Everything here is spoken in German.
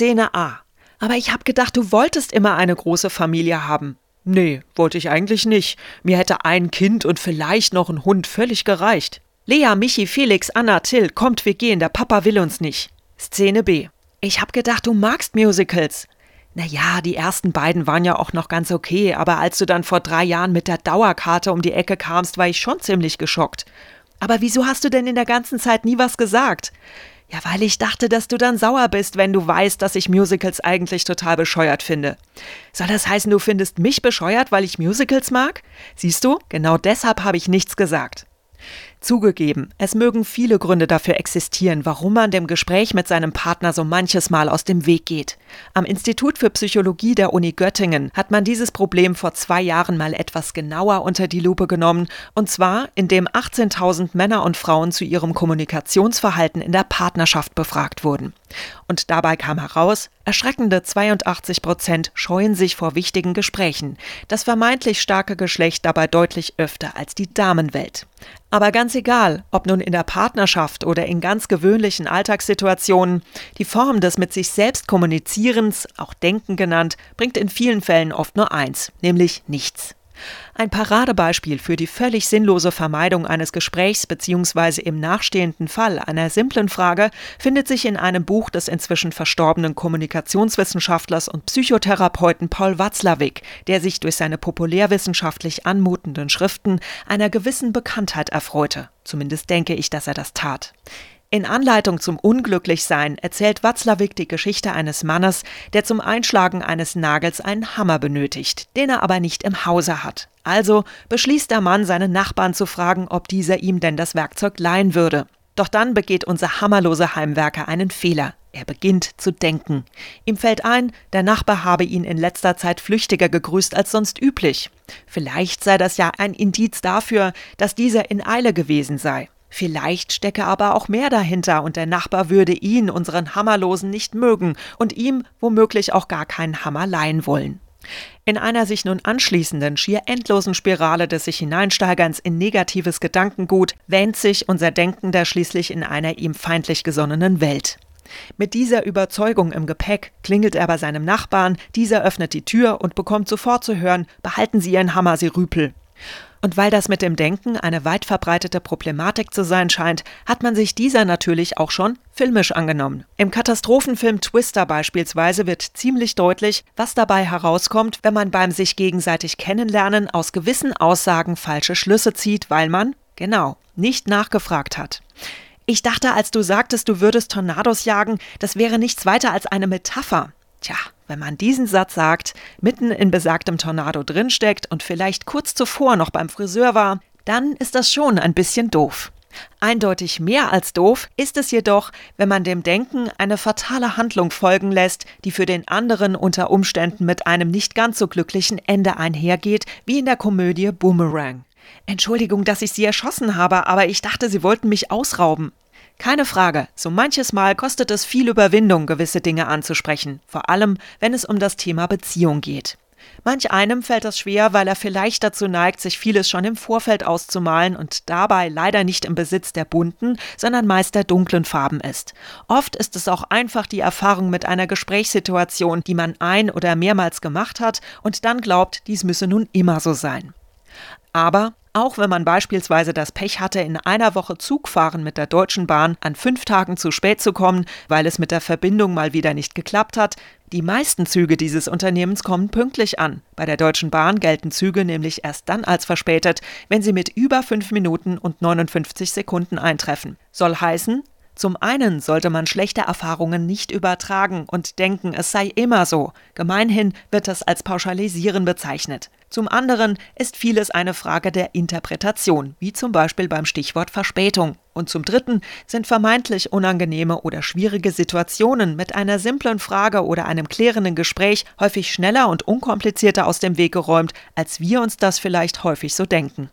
Szene A. Aber ich hab gedacht, du wolltest immer eine große Familie haben. Nee, wollte ich eigentlich nicht. Mir hätte ein Kind und vielleicht noch ein Hund völlig gereicht. Lea, Michi, Felix, Anna, Till, kommt, wir gehen, der Papa will uns nicht. Szene B. Ich hab gedacht, du magst Musicals. Naja, die ersten beiden waren ja auch noch ganz okay, aber als du dann vor drei Jahren mit der Dauerkarte um die Ecke kamst, war ich schon ziemlich geschockt. Aber wieso hast du denn in der ganzen Zeit nie was gesagt? Ja, weil ich dachte, dass du dann sauer bist, wenn du weißt, dass ich Musicals eigentlich total bescheuert finde. Soll das heißen, du findest mich bescheuert, weil ich Musicals mag? Siehst du, genau deshalb habe ich nichts gesagt. Zugegeben, es mögen viele Gründe dafür existieren, warum man dem Gespräch mit seinem Partner so manches Mal aus dem Weg geht. Am Institut für Psychologie der Uni Göttingen hat man dieses Problem vor zwei Jahren mal etwas genauer unter die Lupe genommen, und zwar indem 18.000 Männer und Frauen zu ihrem Kommunikationsverhalten in der Partnerschaft befragt wurden. Und dabei kam heraus, erschreckende 82 Prozent scheuen sich vor wichtigen Gesprächen, das vermeintlich starke Geschlecht dabei deutlich öfter als die Damenwelt. Aber ganz egal, ob nun in der Partnerschaft oder in ganz gewöhnlichen Alltagssituationen, die Form des mit sich selbst Kommunizierens, auch Denken genannt, bringt in vielen Fällen oft nur eins, nämlich nichts. Ein Paradebeispiel für die völlig sinnlose Vermeidung eines Gesprächs bzw. im nachstehenden Fall einer simplen Frage findet sich in einem Buch des inzwischen verstorbenen Kommunikationswissenschaftlers und Psychotherapeuten Paul Watzlawick, der sich durch seine populärwissenschaftlich anmutenden Schriften einer gewissen Bekanntheit erfreute. Zumindest denke ich, dass er das tat. In Anleitung zum Unglücklichsein erzählt Watzlawick die Geschichte eines Mannes, der zum Einschlagen eines Nagels einen Hammer benötigt, den er aber nicht im Hause hat. Also beschließt der Mann, seinen Nachbarn zu fragen, ob dieser ihm denn das Werkzeug leihen würde. Doch dann begeht unser hammerlose Heimwerker einen Fehler. Er beginnt zu denken. Ihm fällt ein, der Nachbar habe ihn in letzter Zeit flüchtiger gegrüßt als sonst üblich. Vielleicht sei das ja ein Indiz dafür, dass dieser in Eile gewesen sei. Vielleicht stecke aber auch mehr dahinter und der Nachbar würde ihn, unseren Hammerlosen, nicht mögen und ihm womöglich auch gar keinen Hammer leihen wollen. In einer sich nun anschließenden, schier endlosen Spirale des sich hineinsteigerns in negatives Gedankengut wähnt sich unser Denkender schließlich in einer ihm feindlich gesonnenen Welt. Mit dieser Überzeugung im Gepäck klingelt er bei seinem Nachbarn, dieser öffnet die Tür und bekommt sofort zu hören, behalten Sie Ihren Hammer, Sie Rüpel. Und weil das mit dem Denken eine weit verbreitete Problematik zu sein scheint, hat man sich dieser natürlich auch schon filmisch angenommen. Im Katastrophenfilm Twister beispielsweise wird ziemlich deutlich, was dabei herauskommt, wenn man beim sich gegenseitig kennenlernen aus gewissen Aussagen falsche Schlüsse zieht, weil man, genau, nicht nachgefragt hat. Ich dachte, als du sagtest, du würdest Tornados jagen, das wäre nichts weiter als eine Metapher. Tja, wenn man diesen Satz sagt, mitten in besagtem Tornado drinsteckt und vielleicht kurz zuvor noch beim Friseur war, dann ist das schon ein bisschen doof. Eindeutig mehr als doof ist es jedoch, wenn man dem Denken eine fatale Handlung folgen lässt, die für den anderen unter Umständen mit einem nicht ganz so glücklichen Ende einhergeht, wie in der Komödie Boomerang. Entschuldigung, dass ich Sie erschossen habe, aber ich dachte, Sie wollten mich ausrauben. Keine Frage, so manches Mal kostet es viel Überwindung, gewisse Dinge anzusprechen, vor allem wenn es um das Thema Beziehung geht. Manch einem fällt das schwer, weil er vielleicht dazu neigt, sich vieles schon im Vorfeld auszumalen und dabei leider nicht im Besitz der bunten, sondern meist der dunklen Farben ist. Oft ist es auch einfach die Erfahrung mit einer Gesprächssituation, die man ein- oder mehrmals gemacht hat und dann glaubt, dies müsse nun immer so sein. Aber auch wenn man beispielsweise das Pech hatte, in einer Woche Zugfahren mit der Deutschen Bahn an fünf Tagen zu spät zu kommen, weil es mit der Verbindung mal wieder nicht geklappt hat, die meisten Züge dieses Unternehmens kommen pünktlich an. Bei der Deutschen Bahn gelten Züge nämlich erst dann als verspätet, wenn sie mit über fünf Minuten und 59 Sekunden eintreffen. Soll heißen, zum einen sollte man schlechte Erfahrungen nicht übertragen und denken, es sei immer so. Gemeinhin wird das als Pauschalisieren bezeichnet. Zum anderen ist vieles eine Frage der Interpretation, wie zum Beispiel beim Stichwort Verspätung. Und zum Dritten sind vermeintlich unangenehme oder schwierige Situationen mit einer simplen Frage oder einem klärenden Gespräch häufig schneller und unkomplizierter aus dem Weg geräumt, als wir uns das vielleicht häufig so denken.